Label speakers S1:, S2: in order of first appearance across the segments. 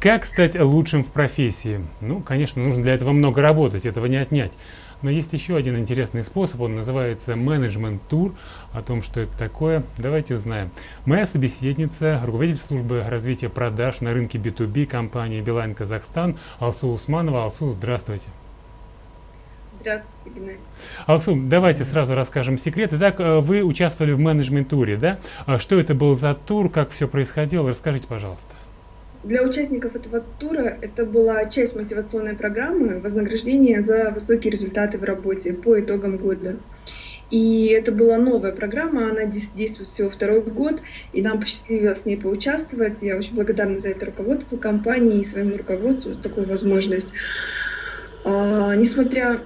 S1: Как стать лучшим в профессии? Ну, конечно, нужно для этого много работать, этого не отнять. Но есть еще один интересный способ, он называется менеджмент-тур. О том, что это такое, давайте узнаем. Моя собеседница, руководитель службы развития продаж на рынке B2B компании Билайн Казахстан Алсу Усманова. Алсу, здравствуйте.
S2: Здравствуйте, Геннадий.
S1: Алсу, давайте сразу расскажем секрет. Итак, э, вы участвовали в менеджмент-туре, да? А что это был за тур, как все происходило? Расскажите, пожалуйста.
S2: Для участников этого тура это была часть мотивационной программы вознаграждения за высокие результаты в работе по итогам года. И это была новая программа, она действует всего второй год, и нам посчастливилось с ней поучаствовать. Я очень благодарна за это руководству компании и своему руководству за такую возможность. А, несмотря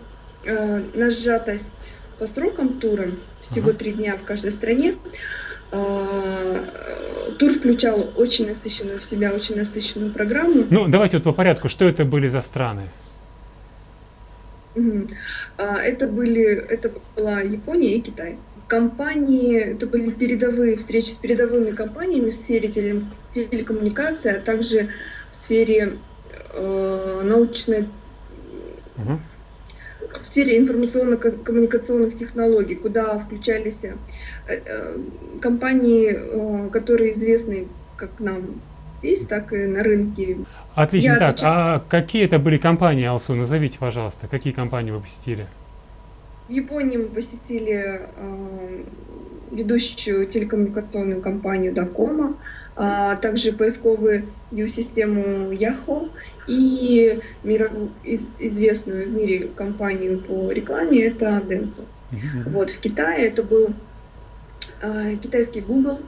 S2: э, на сжатость по срокам тура, всего три дня в каждой стране, а, тур включал очень насыщенную в себя, очень насыщенную программу.
S1: Ну, давайте вот по порядку, что это были за страны?
S2: А, это были, это была Япония и Китай. Компании, это были передовые встречи с передовыми компаниями в сфере телекоммуникации, а также в сфере э, научной угу в сфере информационно-коммуникационных технологий, куда включались э, э, компании, э, которые известны как нам здесь, так и на рынке.
S1: Отлично. Я так, отвечаю... а какие это были компании, Алсу? Назовите, пожалуйста, какие компании вы посетили?
S2: В Японии мы посетили э, ведущую телекоммуникационную компанию Дакома, а также поисковую систему Yahoo и мир, из, известную в мире компанию по рекламе это. Mm-hmm. Вот в Китае это был э, китайский Google,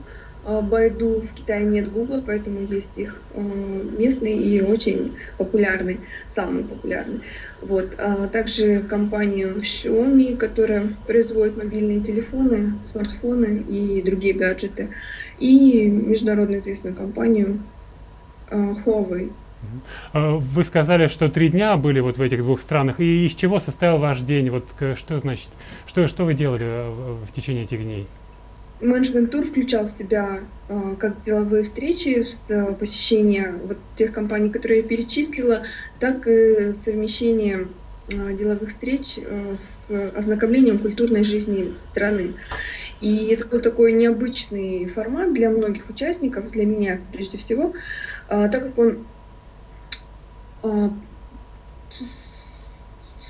S2: э, Baidu в Китае нет Google, поэтому есть их э, местный и очень популярный, самый популярный. Вот. А также компанию Xiaomi, которая производит мобильные телефоны, смартфоны и другие гаджеты. И международно известную компанию э, Huawei.
S1: А, вы сказали, что три дня были вот в этих двух странах. И из чего состоял ваш день? Вот что значит, что, что вы делали э, в течение этих дней?
S2: Менеджмент тур включал в себя э, как деловые встречи с э, вот тех компаний, которые я перечислила, так и совмещение деловых встреч с ознакомлением культурной жизни страны. И это был такой необычный формат для многих участников, для меня прежде всего, так как он а,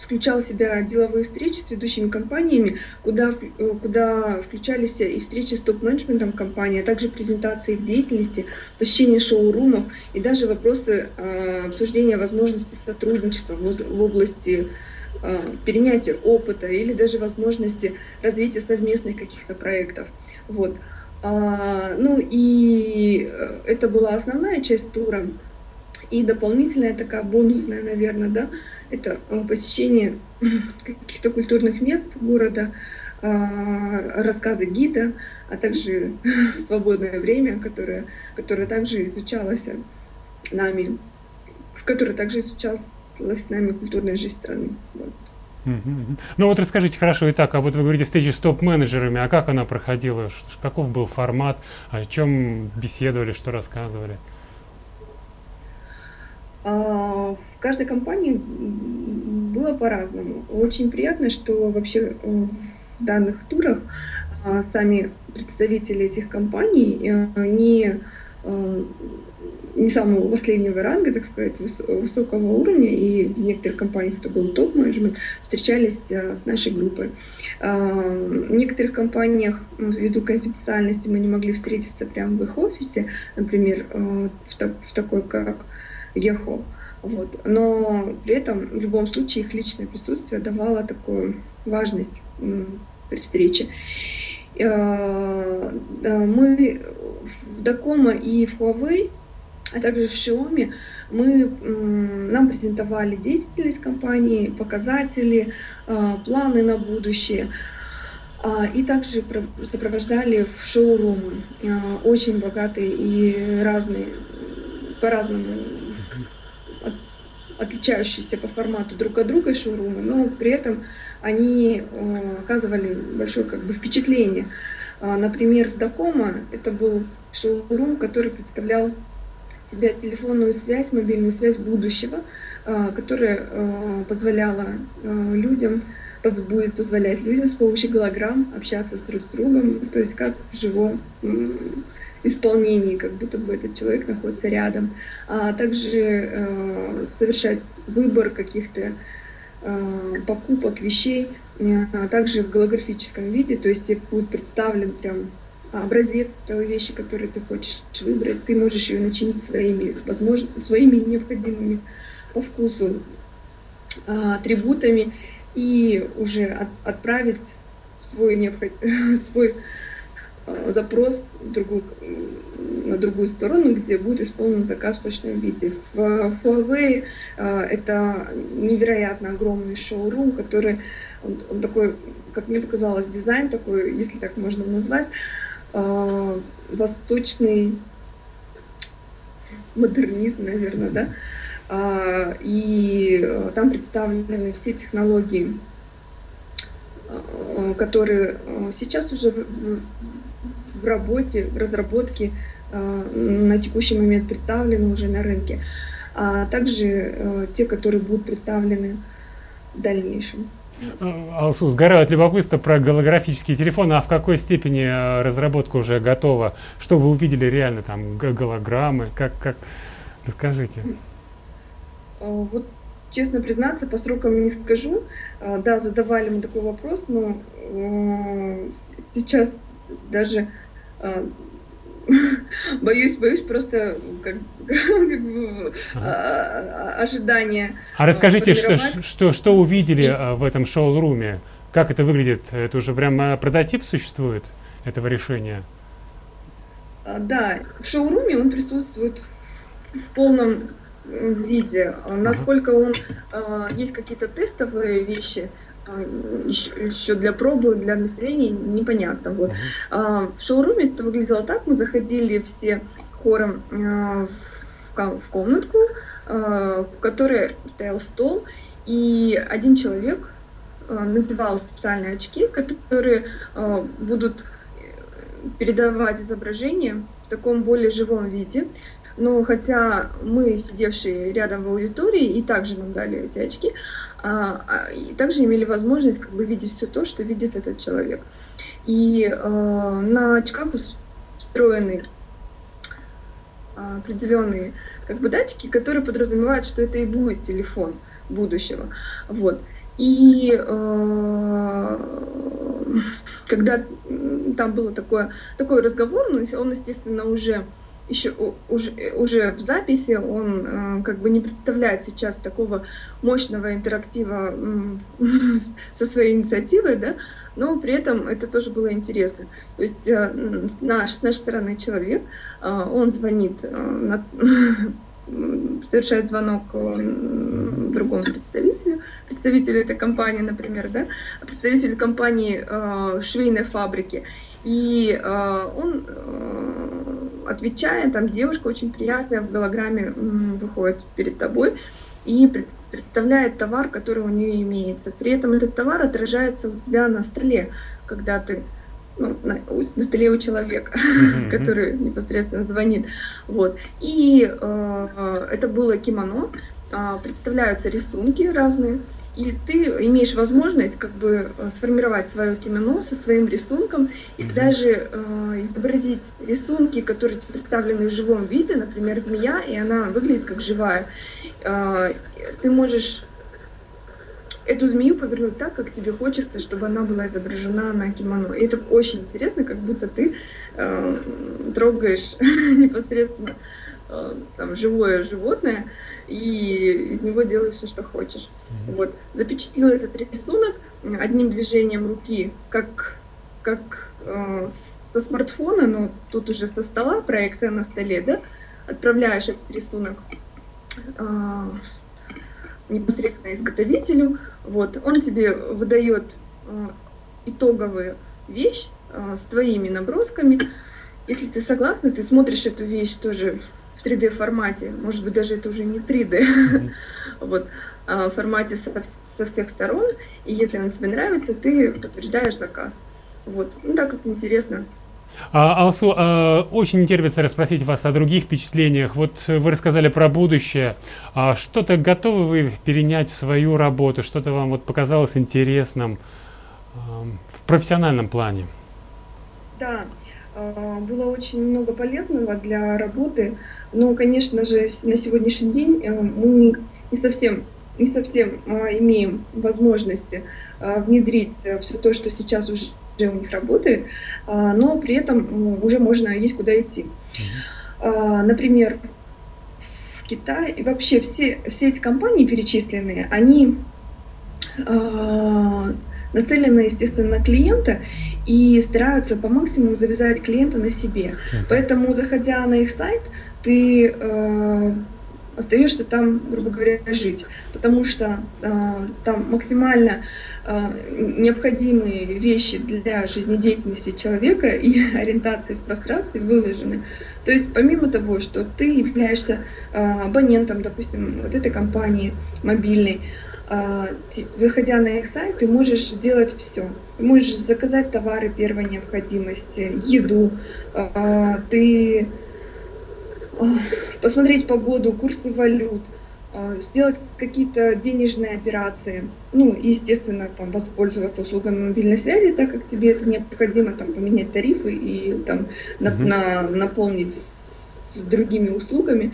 S2: включал в себя деловые встречи с ведущими компаниями, куда, э, куда включались и встречи с топ-менеджментом компании, а также презентации их деятельности, посещение шоу-румов и даже вопросы э, обсуждения возможностей сотрудничества в, в области э, перенятия опыта или даже возможности развития совместных каких-то проектов. Вот. А, ну и э, это была основная часть тура. И дополнительная такая бонусная, наверное, да, это э, посещение каких-то культурных мест города, а, рассказы гида, а также свободное время, которое, которое также изучалось нами, в которое также изучалась нами культурная жизнь страны. Вот.
S1: Ну вот расскажите хорошо, итак, а вот вы говорите встречи с топ-менеджерами, а как она проходила, каков был формат, о чем беседовали, что рассказывали?
S2: А, в каждой компании было по-разному. Очень приятно, что вообще э, в данных турах а, сами представители этих компаний э, не, э, не самого последнего ранга, так сказать, высокого уровня, и в некоторых компаниях это был топ-менеджмент, встречались с нашей группой. А, в некоторых компаниях, ввиду конфиденциальности, мы не могли встретиться прямо в их офисе, например, в, так, в такой, как ехал. Вот. Но при этом в любом случае их личное присутствие давало такую важность при встрече. Э, мы в Дакома и в Huawei, а также в Xiaomi, мы, нам презентовали деятельность компании, показатели, э, планы на будущее. А, и также сопровождали в шоурумы, э, очень богатые и разные, по-разному отличающиеся по формату друг от друга шоурумы, но при этом они э, оказывали большое как бы, впечатление. А, например, Дакома это был шоурум, который представлял себя телефонную связь, мобильную связь будущего, а, которая а, позволяла а, людям, будет позволять людям с помощью голограмм общаться с друг с другом, то есть как в живом исполнении, как будто бы этот человек находится рядом, а также совершать выбор каких-то покупок, вещей, а также в голографическом виде, то есть тебе будет представлен прям образец той вещи, которую ты хочешь выбрать, ты можешь ее начинить своими, возможно, своими необходимыми по вкусу а, атрибутами и уже от, отправить свой, необход... свой запрос в другую, на другую сторону, где будет исполнен заказ в точном виде. В Huawei а, это невероятно огромный шоурум, который он, он такой, как мне показалось, дизайн такой, если так можно назвать, э, восточный модернизм, наверное, да. И э, там представлены все технологии, э, которые э, сейчас уже в работе, в разработке на текущий момент представлены уже на рынке, а также те, которые будут представлены в дальнейшем.
S1: Алсу, сгорает любопытство про голографические телефоны, а в какой степени э, разработка уже готова? Что вы увидели реально там, голограммы, как, как, расскажите.
S2: А, вот честно признаться, по срокам не скажу. А, да, задавали мы такой вопрос, но э, сейчас даже а, боюсь, боюсь просто как, как бы, а, ожидания.
S1: А расскажите, что, что, что увидели в этом шоу-руме? Как это выглядит? Это уже прям прототип существует этого решения?
S2: Да, в шоу-руме он присутствует в полном виде. Насколько он есть какие-то тестовые вещи, еще, еще для пробы, для населения непонятно. Вот. Uh-huh. В шоуруме это выглядело так, мы заходили все хором а, в комнатку, а, в которой стоял стол, и один человек надевал специальные очки, которые будут передавать изображение в таком более живом виде. Но хотя мы, сидевшие рядом в аудитории, и также нам дали эти очки, а, а, и также имели возможность как бы видеть все то, что видит этот человек. И э, на очках встроены определенные как бы датчики, которые подразумевают, что это и будет телефон будущего. Вот. И э, когда там было такое, такой разговор, он, естественно, уже еще уже, уже в записи он э, как бы не представляет сейчас такого мощного интерактива э, со своей инициативой, да, но при этом это тоже было интересно. То есть э, наш, с нашей стороны человек, э, он звонит, э, на, совершает звонок э, другому представителю, представителю этой компании, например, да, представителю компании э, швейной фабрики, и э, он э, отвечая, там девушка очень приятная в голограмме выходит перед тобой и представляет товар, который у нее имеется. При этом этот товар отражается у тебя на столе, когда ты ну, на, на столе у человека, mm-hmm. который непосредственно звонит. Вот. И э, это было кимоно, э, представляются рисунки разные, и ты имеешь возможность как бы э, сформировать свое кимоно со своим рисунком и даже э, изобразить рисунки, которые представлены в живом виде, например, змея, и она выглядит как живая. Э, ты можешь эту змею повернуть так, как тебе хочется, чтобы она была изображена на кимоно. И это очень интересно, как будто ты э, трогаешь непосредственно э, там, живое животное, и из него делаешь все, что хочешь. Вот. Запечатлел этот рисунок одним движением руки, как, как э, со смартфона, но тут уже со стола, проекция на столе, да, отправляешь этот рисунок э, непосредственно изготовителю, вот, он тебе выдает э, итоговую вещь э, с твоими набросками. Если ты согласна, ты смотришь эту вещь тоже 3D формате, может быть даже это уже не 3D, mm-hmm. вот, в формате со, со всех сторон, и если она тебе нравится, ты подтверждаешь заказ. Вот, ну так как интересно.
S1: А, Алсу, а, очень не терпится расспросить вас о других впечатлениях. Вот вы рассказали про будущее. А что-то готовы вы перенять в свою работу? Что-то вам вот показалось интересным а, в профессиональном плане?
S2: Да, а, было очень много полезного для работы, но, конечно же, на сегодняшний день э, мы не совсем, не совсем а, имеем возможности а, внедрить все то, что сейчас уже у них работает, но при этом уже можно есть куда идти. Например, в Китае, и вообще все, все эти компании перечисленные, они нацелены, естественно, на клиента и стараются по максимуму завязать клиента на себе. Поэтому, заходя на их сайт, ты э, остаешься там, грубо говоря, жить, потому что э, там максимально э, необходимые вещи для жизнедеятельности человека и ориентации в пространстве выложены. То есть помимо того, что ты являешься э, абонентом, допустим, вот этой компании мобильной, а, выходя на их сайт, ты можешь сделать все. Ты можешь заказать товары первой необходимости, еду, а, ты посмотреть погоду, курсы валют, сделать какие-то денежные операции, ну, естественно, там, воспользоваться услугами мобильной связи, так как тебе это необходимо, там, поменять тарифы и там, на, uh-huh. на, наполнить другими услугами,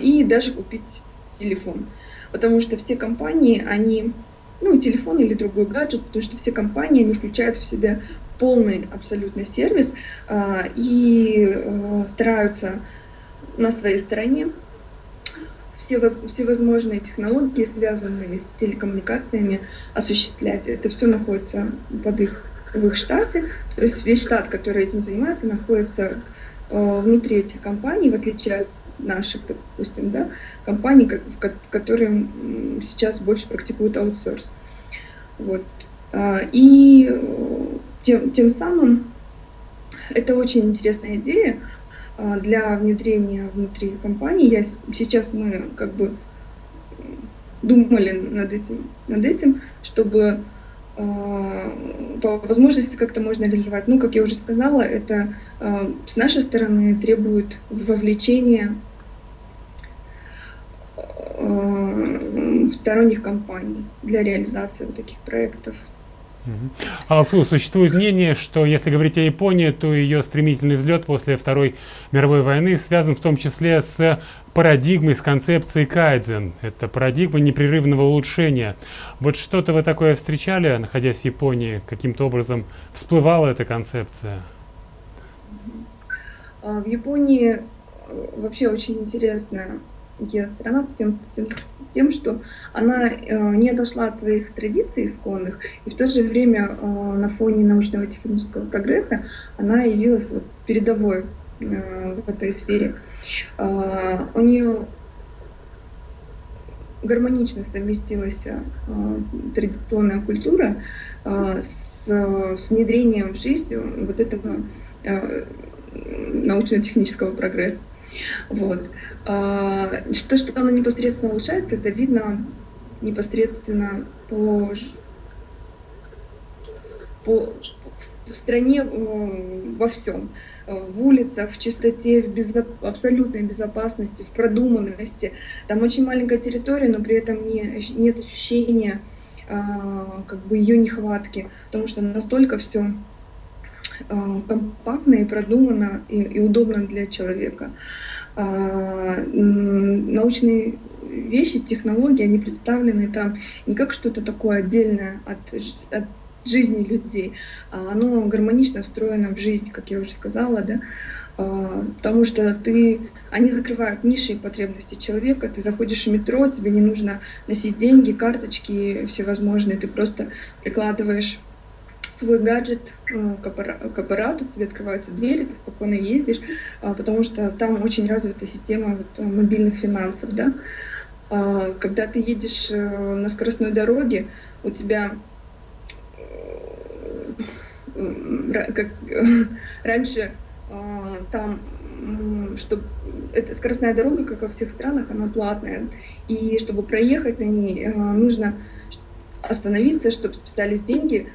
S2: и даже купить телефон потому что все компании, они, ну, телефон или другой гаджет, потому что все компании, они включают в себя полный абсолютно сервис и стараются на своей стороне все, всевозможные технологии, связанные с телекоммуникациями, осуществлять. Это все находится под их, в их штате. То есть весь штат, который этим занимается, находится э, внутри этих компаний, в отличие от наших, допустим, да, компаний, которые сейчас больше практикуют аутсорс. Вот. А, и э, тем, тем самым это очень интересная идея для внедрения внутри компании. Я, сейчас мы как бы думали над этим, над этим чтобы а, по возможности как-то можно реализовать. Ну, как я уже сказала, это с нашей стороны требует вовлечения Э, сторонних компаний для реализации вот таких проектов.
S1: Алсу, существует мнение, что если говорить о Японии, то ее стремительный взлет после Второй мировой войны связан в том числе с парадигмой, с концепцией кайдзен. Это парадигма непрерывного улучшения. Вот что-то вы такое встречали, находясь в Японии? Каким-то образом всплывала эта концепция?
S2: А, в Японии э, вообще очень интересная страна тем, тем, тем, что она э, не отошла от своих традиций исконных, и в то же время э, на фоне научного технического прогресса она явилась вот, передовой э, в этой сфере. Э, у нее гармонично совместилась э, традиционная культура э, с, с внедрением в жизнь вот этого э, научно-технического прогресса. Вот. А, то, что оно непосредственно улучшается, это видно непосредственно по, по в стране во всем. В улицах, в чистоте, в безо, абсолютной безопасности, в продуманности. Там очень маленькая территория, но при этом не, нет ощущения а, как бы ее нехватки, потому что настолько все компактно и продумано и, и удобно для человека. А, научные вещи, технологии, они представлены там не как что-то такое отдельное от, от жизни людей, а оно гармонично встроено в жизнь, как я уже сказала, да, а, потому что ты, они закрывают ниши и потребности человека, ты заходишь в метро, тебе не нужно носить деньги, карточки всевозможные, ты просто прикладываешь свой гаджет э, к аппарату, тебе открываются двери, ты спокойно ездишь, а, потому что там очень развита система э, мобильных финансов, да. А, когда ты едешь э, на скоростной дороге, у тебя как раньше а, там что эта скоростная дорога, как во всех странах, она платная. И чтобы проехать на ней, нужно остановиться, чтобы списались деньги,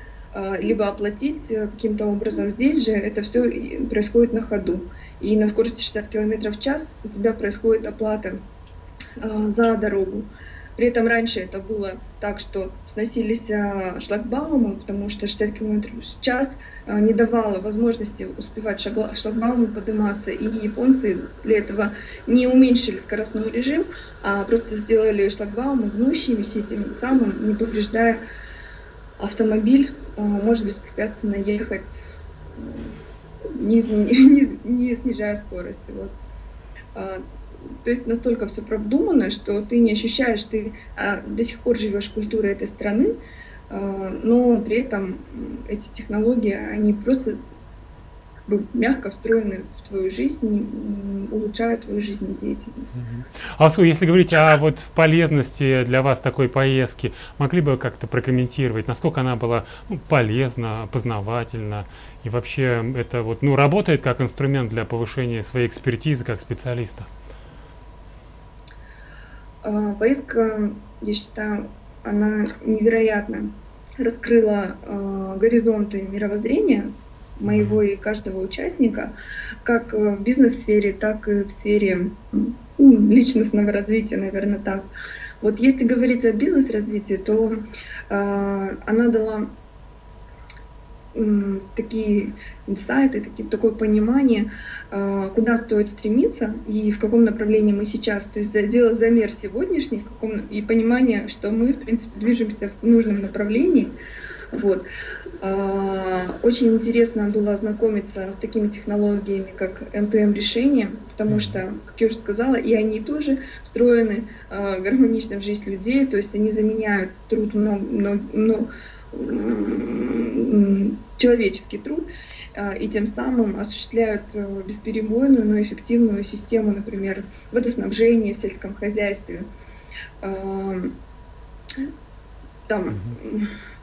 S2: либо оплатить каким-то образом. Здесь же это все происходит на ходу. И на скорости 60 км в час у тебя происходит оплата за дорогу. При этом раньше это было так, что сносились шлагбаумы, потому что 60 км в час не давало возможности успевать шлагбаумы подниматься, и японцы для этого не уменьшили скоростной режим, а просто сделали шлагбаумы гнущимися, тем самым не повреждая автомобиль, а, может беспрепятственно ехать, не, не, не снижая скорости. Вот то есть настолько все продумано, что ты не ощущаешь, ты а, до сих пор живешь культурой этой страны, а, но при этом эти технологии, они просто мягко встроены в твою жизнь, улучшают твою жизнедеятельность.
S1: Алсу, если говорить о вот полезности для вас такой поездки, могли бы как-то прокомментировать, насколько она была ну, полезна, познавательна, и вообще это вот, ну, работает как инструмент для повышения своей экспертизы как специалиста?
S2: А, поездка, я считаю, она невероятно раскрыла э, горизонты мировоззрения моего и каждого участника, как в бизнес-сфере, так и в сфере ну, личностного развития, наверное, так. Вот если говорить о бизнес-развитии, то э, она дала такие инсайты, такие, такое понимание, а, куда стоит стремиться и в каком направлении мы сейчас, то есть сделать замер сегодняшний в каком, и понимание, что мы, в принципе, движемся в нужном направлении. Вот. А, очень интересно было ознакомиться с такими технологиями, как M2M решения, потому что, как я уже сказала, и они тоже встроены а, гармонично в жизнь людей, то есть они заменяют труд много, много, много человеческий труд, а, и тем самым осуществляют э, бесперебойную, но эффективную систему, например, водоснабжения в сельском хозяйстве, а, там,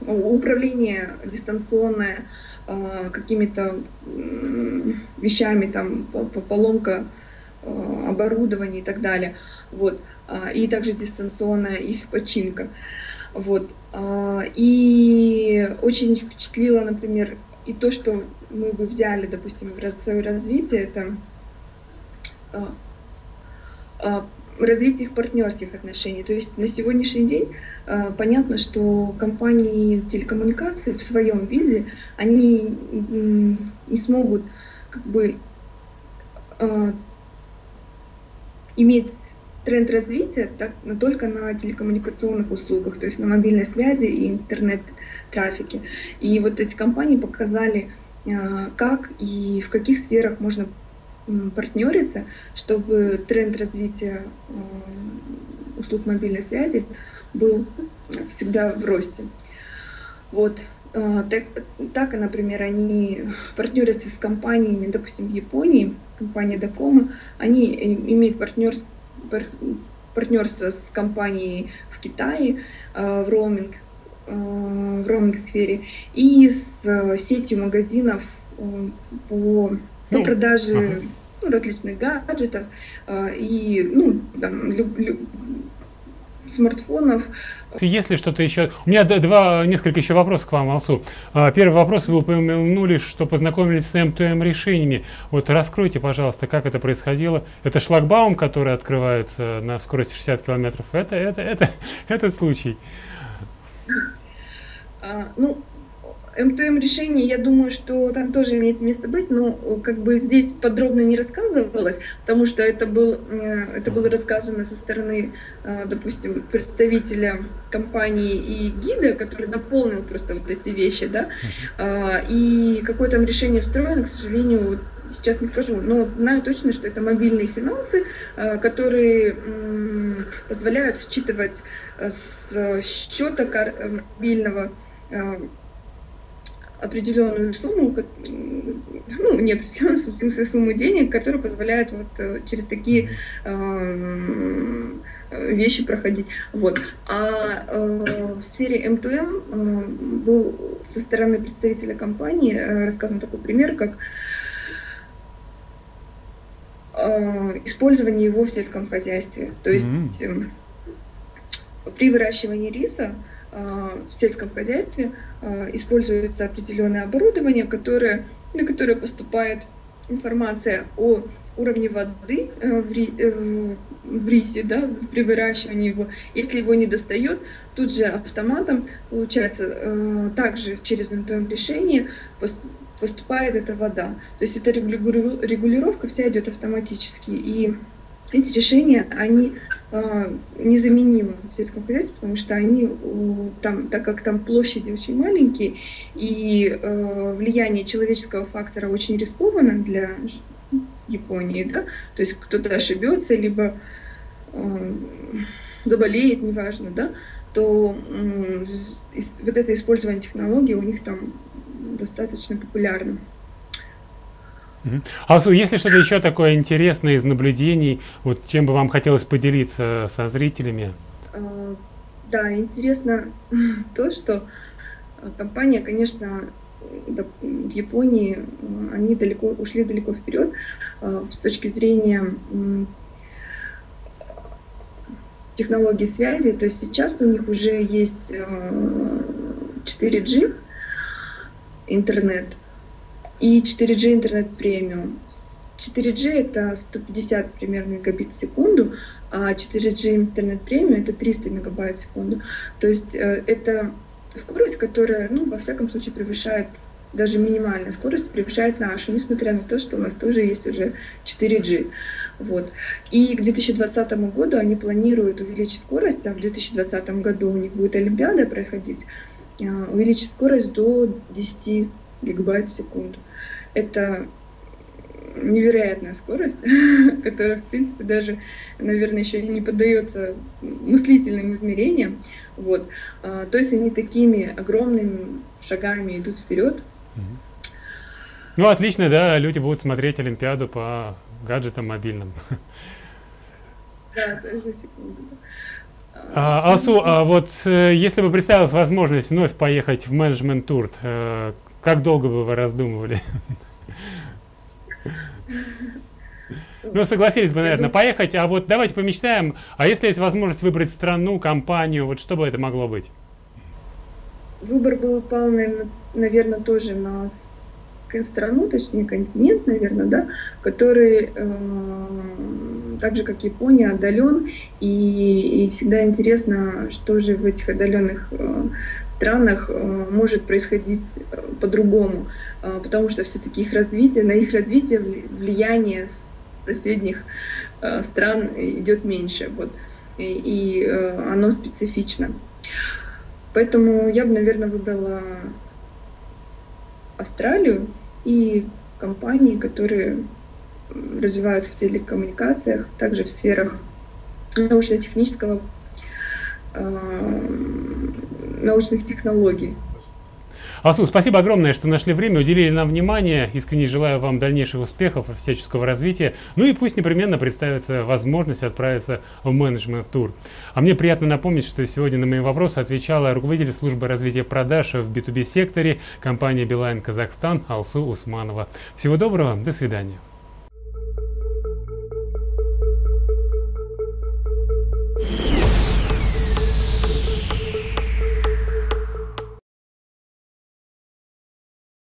S2: управление дистанционное а, какими-то вещами, там, поломка оборудования и так далее. Вот. И также дистанционная их починка. Вот. И очень впечатлило, например, и то, что мы бы взяли, допустим, в свое развитие, это развитие их партнерских отношений. То есть на сегодняшний день а, понятно, что компании телекоммуникаций в своем виде, они не смогут как бы иметь тренд развития так, только на телекоммуникационных услугах, то есть на мобильной связи и интернет-трафике. И вот эти компании показали, а, как и в каких сферах можно партнериться, чтобы тренд развития а, услуг мобильной связи был всегда в росте. Вот. А, так, так, например, они партнерятся с компаниями, допустим, в Японии, компания Докома, они э, имеют партнерство партнерство с компанией в Китае э, в роуминг, э, в роуминг сфере и с э, сетью магазинов по ну, продаже ага. ну, различных гаджетов и ну, там, люб, люб, смартфонов,
S1: если что-то еще... У меня два, несколько еще вопросов к вам, Алсу. А, первый вопрос. Вы упомянули, что познакомились с M2M решениями. Вот раскройте, пожалуйста, как это происходило. Это шлагбаум, который открывается на скорости 60 километров. Это, это, это, этот случай.
S2: А, ну, МТМ решение, я думаю, что там тоже имеет место быть, но как бы здесь подробно не рассказывалось, потому что это, был, э, это было рассказано со стороны, э, допустим, представителя компании и гида, который дополнил просто вот эти вещи, да, а, и какое там решение встроено, к сожалению, сейчас не скажу, но знаю точно, что это мобильные финансы, э, которые позволяют считывать с счета мобильного определенную сумму, ну, не определенную, в смысле сумму денег, которая позволяет вот э, через такие э, вещи проходить. Вот. А э, в сфере M2M э, был со стороны представителя компании э, рассказан такой пример, как э, использование его в сельском хозяйстве. То есть mm-hmm. э, при выращивании риса в сельском хозяйстве используется определенное оборудование, которое, на которое поступает информация о уровне воды э, в, ри, э, в рисе, да, при выращивании его. Если его не достает, тут же автоматом, получается, э, также через НТМ решение поступает эта вода. То есть эта регулировка вся идет автоматически. И эти решения, они э, незаменимы в сельском хозяйстве, потому что они, там, так как там площади очень маленькие, и э, влияние человеческого фактора очень рискованно для Японии, да, то есть кто-то ошибется, либо э, заболеет, неважно, да, то э, вот это использование технологий у них там достаточно популярно.
S1: А если что-то еще такое интересное из наблюдений, вот чем бы вам хотелось поделиться со зрителями?
S2: А, да, интересно то, что компания, конечно, в Японии они далеко ушли далеко вперед с точки зрения технологий связи. То есть сейчас у них уже есть 4G интернет и 4G интернет премиум. 4G это 150 примерно мегабит в секунду, а 4G интернет премиум это 300 мегабайт в секунду. То есть э, это скорость, которая, ну, во всяком случае, превышает даже минимальная скорость превышает нашу, несмотря на то, что у нас тоже есть уже 4G. Вот. И к 2020 году они планируют увеличить скорость, а в 2020 году у них будет Олимпиада проходить, а, увеличить скорость до 10 гигабайт в секунду. Это невероятная скорость, которая, в принципе, даже, наверное, еще не поддается мыслительным измерениям. Вот. А, то есть они такими огромными шагами идут вперед.
S1: Ну, отлично, да, люди будут смотреть Олимпиаду по гаджетам мобильным.
S2: Да, за секунду.
S1: А, Алсу, а вот э, если бы представилась возможность вновь поехать в менеджмент-тур, э, как долго бы вы раздумывали? Ну, согласились бы, наверное, поехать. А вот давайте помечтаем. А если есть возможность выбрать страну, компанию, вот что бы это могло быть?
S2: Выбор был упал, наверное, тоже на страну, точнее континент, наверное, да, который э, так же, как Япония, отдален, и, и всегда интересно, что же в этих отдаленных э, странах э, может происходить э, по-другому, потому что все-таки их развитие, на их развитие влияние соседних э, стран идет меньше, вот, и, э, оно специфично. Поэтому я бы, наверное, выбрала Австралию и компании, которые развиваются в телекоммуникациях, также в сферах научно-технического, научных технологий.
S1: Асу, спасибо огромное, что нашли время, уделили нам внимание. Искренне желаю вам дальнейших успехов, всяческого развития. Ну и пусть непременно представится возможность отправиться в менеджмент-тур. А мне приятно напомнить, что сегодня на мои вопросы отвечала руководитель службы развития продаж в B2B секторе компании Билайн Казахстан Алсу Усманова. Всего доброго, до свидания.